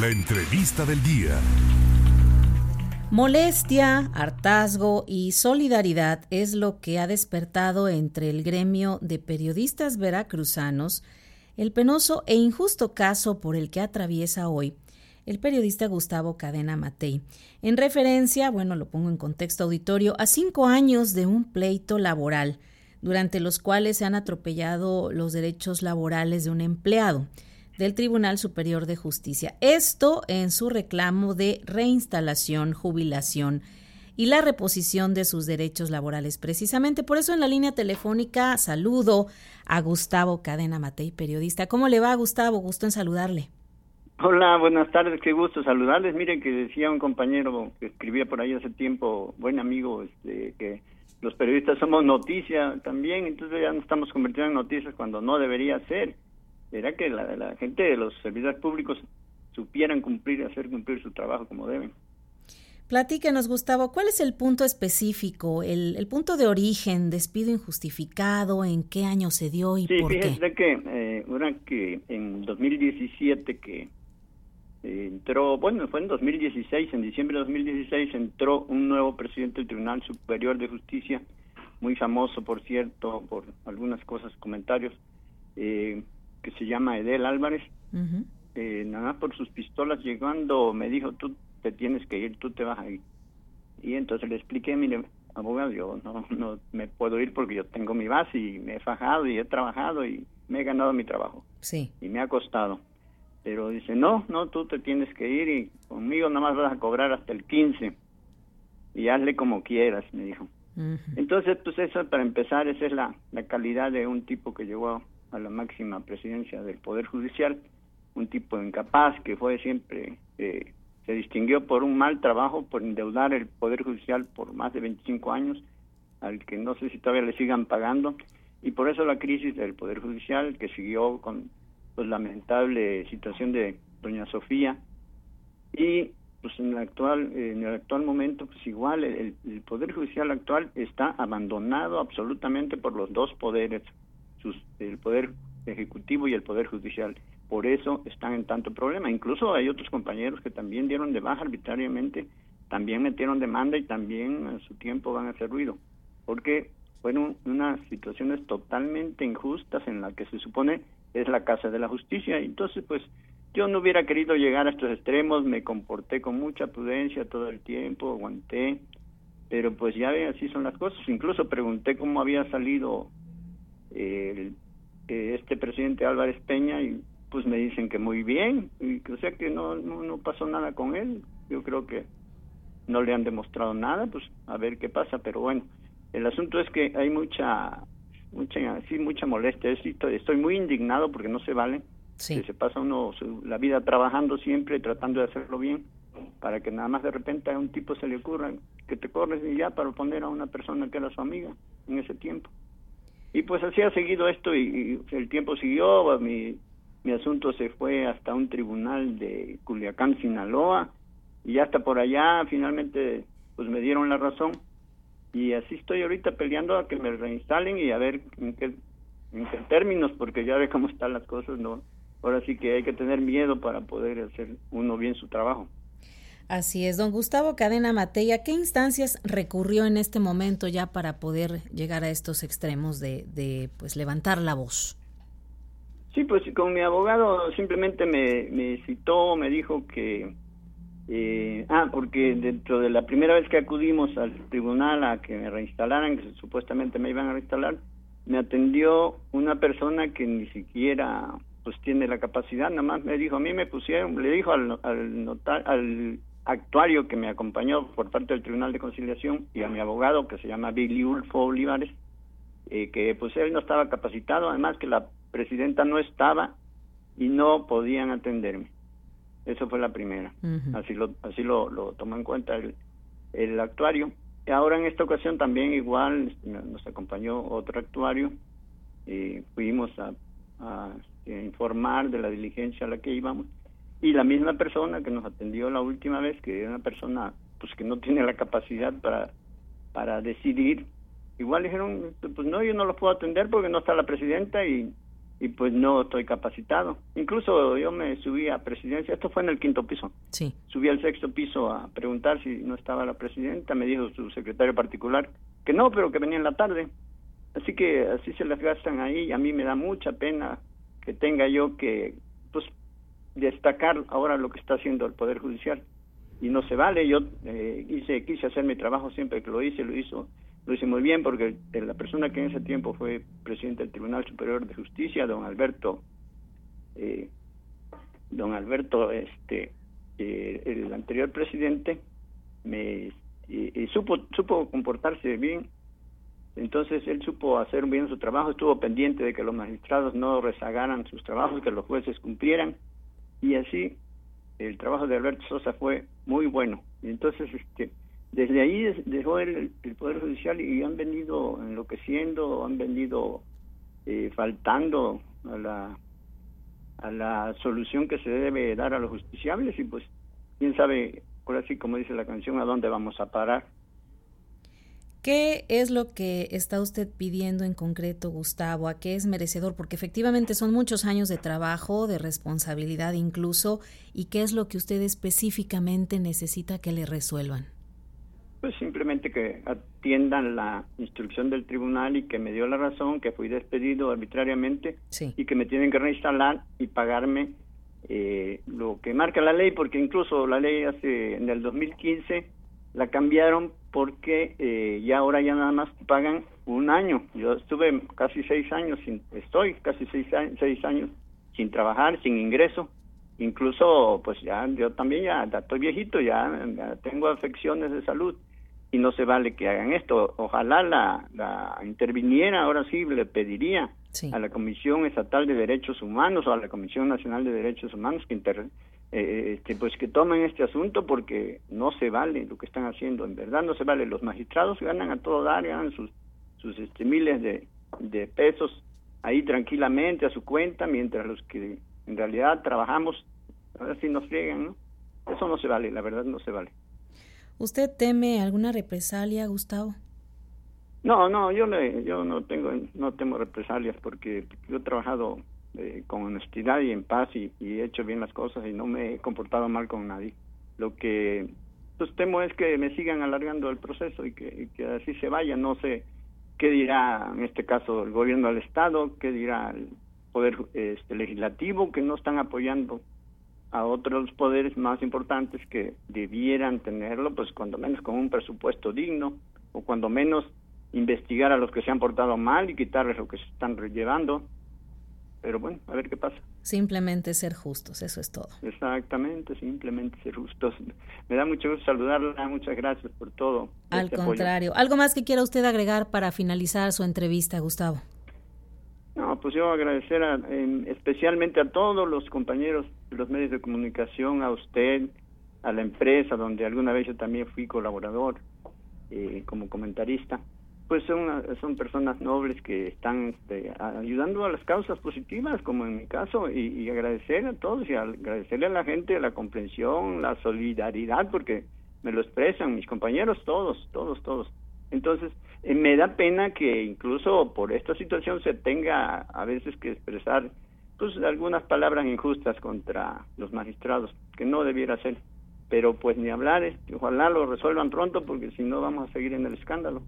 La entrevista del día. Molestia, hartazgo y solidaridad es lo que ha despertado entre el gremio de periodistas veracruzanos el penoso e injusto caso por el que atraviesa hoy el periodista Gustavo Cadena Matei. En referencia, bueno, lo pongo en contexto auditorio, a cinco años de un pleito laboral, durante los cuales se han atropellado los derechos laborales de un empleado del Tribunal Superior de Justicia. Esto en su reclamo de reinstalación, jubilación y la reposición de sus derechos laborales. Precisamente por eso en la línea telefónica saludo a Gustavo Cadena Matei, periodista. ¿Cómo le va, Gustavo? Gusto en saludarle. Hola, buenas tardes, qué gusto saludarles. Miren que decía un compañero que escribía por ahí hace tiempo, buen amigo, este, que los periodistas somos noticia también, entonces ya nos estamos convirtiendo en noticias cuando no debería ser. Era que la, la gente de los servidores públicos supieran cumplir, hacer cumplir su trabajo como deben. Platíquenos, Gustavo, ¿cuál es el punto específico, el, el, punto de origen, despido injustificado, en qué año se dio y por qué? Sí, que, eh, que en 2017 que eh, entró, bueno, fue en 2016, en diciembre de 2016 entró un nuevo presidente del Tribunal Superior de Justicia, muy famoso, por cierto, por algunas cosas, comentarios, eh, que se llama Edel Álvarez. eh, nada más por sus pistolas llegando, me dijo, tú te tienes que ir, tú te vas a ir. Y entonces le expliqué, mire, abogado, yo no, no me puedo ir porque yo tengo mi base y me he fajado y he trabajado y me he ganado mi trabajo. Sí. Y me ha costado. Pero dice, no, no, tú te tienes que ir y conmigo nada más vas a cobrar hasta el 15 y hazle como quieras, me dijo. Entonces, pues eso para empezar, esa es la, la calidad de un tipo que llegó a la máxima presidencia del Poder Judicial, un tipo incapaz que fue siempre, eh, se distinguió por un mal trabajo, por endeudar el Poder Judicial por más de 25 años, al que no sé si todavía le sigan pagando, y por eso la crisis del Poder Judicial, que siguió con pues lamentable situación de doña Sofía y pues en el actual en el actual momento pues igual el, el, poder judicial actual está abandonado absolutamente por los dos poderes sus, el poder ejecutivo y el poder judicial. Por eso están en tanto problema. Incluso hay otros compañeros que también dieron de baja arbitrariamente también metieron demanda y también a su tiempo van a hacer ruido. Porque fueron unas situaciones totalmente injustas en las que se supone es la casa de la justicia. Entonces, pues yo no hubiera querido llegar a estos extremos, me comporté con mucha prudencia todo el tiempo, aguanté, pero pues ya ve, así son las cosas. Incluso pregunté cómo había salido el, este presidente Álvarez Peña y pues me dicen que muy bien, y, o sea que no, no, no pasó nada con él. Yo creo que no le han demostrado nada, pues a ver qué pasa, pero bueno, el asunto es que hay mucha mucha sí mucha molestia estoy, muy indignado porque no se vale sí. que se pasa uno su, la vida trabajando siempre tratando de hacerlo bien para que nada más de repente a un tipo se le ocurra que te corres y ya para poner a una persona que era su amiga en ese tiempo y pues así ha seguido esto y, el tiempo siguió mi mi asunto se fue hasta un tribunal de Culiacán Sinaloa y hasta por allá finalmente pues me dieron la razón y así estoy ahorita peleando a que me reinstalen y a ver en qué, en qué términos, porque ya ve cómo están las cosas, ¿no? Ahora sí que hay que tener miedo para poder hacer uno bien su trabajo. Así es, don Gustavo Cadena Matei, ¿a qué instancias recurrió en este momento ya para poder llegar a estos extremos de, de pues levantar la voz? Sí, pues con mi abogado simplemente me, citó, me dijo que eh, ah, porque dentro de la primera vez que acudimos al tribunal a que me reinstalaran, que supuestamente me iban a reinstalar, me atendió una persona que ni siquiera pues tiene la capacidad, nada más me dijo, a mí me pusieron, le dijo al, al, notar, al actuario que me acompañó por parte del Tribunal de Conciliación y a mi abogado que se llama Billy Ulfo Olivares, eh, que pues él no estaba capacitado, además que la presidenta no estaba y no podían atenderme. Eso fue la primera. Así lo así lo, lo tomó en cuenta el, el actuario. Y ahora en esta ocasión también igual este, nos acompañó otro actuario y fuimos a, a, informar de la diligencia a la que íbamos y la misma persona que nos atendió la última vez que era una persona pues que no tiene la capacidad para para decidir igual dijeron pues no yo no lo puedo atender porque no está la presidenta y y pues no estoy capacitado. Incluso yo me subí a presidencia, esto fue en el quinto piso. Sí. Subí al sexto piso a preguntar si no estaba la presidenta, me dijo su secretario particular que no, pero que venía en la tarde. Así que así se las gastan ahí y a mí me da mucha pena que tenga yo que pues destacar ahora lo que está haciendo el Poder Judicial y no se vale. Yo eh, hice quise hacer mi trabajo siempre que lo hice, lo hizo lo hice muy bien porque la persona que en ese tiempo fue presidente del Tribunal Superior de Justicia, don Alberto, eh, don Alberto, este, eh, el anterior presidente, me supo supo comportarse bien. Entonces él supo hacer bien su trabajo, estuvo pendiente de que los magistrados no rezagaran sus trabajos, que los jueces cumplieran y así el trabajo de Alberto Sosa fue muy bueno. Y entonces este desde ahí dejó el, Poder Judicial y han venido enloqueciendo, han venido eh, faltando a la, a la solución que se debe dar a los justiciables y pues quién sabe, por así como dice la canción, a dónde vamos a parar. ¿Qué es lo que está usted pidiendo en concreto, Gustavo? ¿A qué es merecedor? Porque efectivamente son muchos años de trabajo, de responsabilidad incluso, y qué es lo que usted específicamente necesita que le resuelvan. Pues simplemente que atiendan la instrucción del tribunal y que me dio la razón, que fui despedido arbitrariamente y que me tienen que reinstalar y pagarme eh, lo que marca la ley, porque incluso la ley hace en el 2015 la cambiaron porque eh, ya ahora ya nada más pagan un año. Yo estuve casi seis años, sin, estoy casi seis, seis años sin trabajar, sin ingreso. Incluso pues ya yo también ya, estoy viejito ya, tengo afecciones de salud y no se vale que hagan esto. Ojalá la, la interviniera ahora sí le pediría a la Comisión Estatal de Derechos Humanos o a la Comisión Nacional de Derechos Humanos que inter, eh, este, pues que tomen este asunto porque no se vale lo que están haciendo en verdad no se vale los magistrados ganan a todo dar ganan sus sus este, miles de, de pesos ahí tranquilamente a su cuenta mientras los que en realidad trabajamos, a ver si nos friegan, ¿no? Eso no se vale, la verdad no se vale. ¿Usted teme alguna represalia, Gustavo? No, no, yo le, yo no tengo, no temo represalias porque yo he trabajado eh, con honestidad y en paz y, he hecho bien las cosas y no me he comportado mal con nadie. Lo que pues temo es que me sigan alargando el proceso y que, así se vaya. No sé qué dirá en este caso el gobierno del estado, qué dirá el poder este, legislativo que no están apoyando a otros poderes más importantes que debieran tenerlo, pues cuando menos con un presupuesto digno o cuando menos investigar a los que se han portado mal y quitarles lo que se están llevando. Pero bueno, a ver qué pasa. Simplemente ser justos, eso es todo. Exactamente, simplemente ser justos. Me da mucho gusto saludarla, muchas gracias por todo. Al este contrario, ¿algo más que quiera usted agregar para finalizar su entrevista, Gustavo? No, pues yo agradecer especialmente a todos los compañeros de los medios de comunicación, a usted, a la empresa donde alguna vez yo también fui colaborador eh, como comentarista. Pues son, son personas nobles que están este, ayudando a las causas positivas, como en mi caso, y, y agradecer a todos y agradecerle a la gente la comprensión, la solidaridad, porque me lo expresan mis compañeros, todos, todos, todos. Entonces, eh, me da pena que incluso por esta situación se tenga a veces que expresar pues algunas palabras injustas contra los magistrados, que no debiera ser. Pero pues ni hablar, este, ojalá lo resuelvan pronto porque si no vamos a seguir en el escándalo.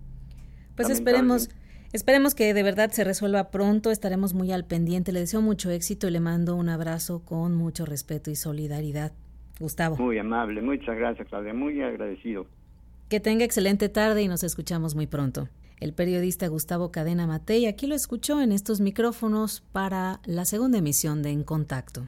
Pues esperemos Esperemos que de verdad se resuelva pronto, estaremos muy al pendiente. Le deseo mucho éxito y le mando un abrazo con mucho respeto y solidaridad. Gustavo. Muy amable, muchas gracias Claudia, muy agradecido. Que tenga excelente tarde y nos escuchamos muy pronto. El periodista Gustavo Cadena Matei aquí lo escuchó en estos micrófonos para la segunda emisión de En Contacto.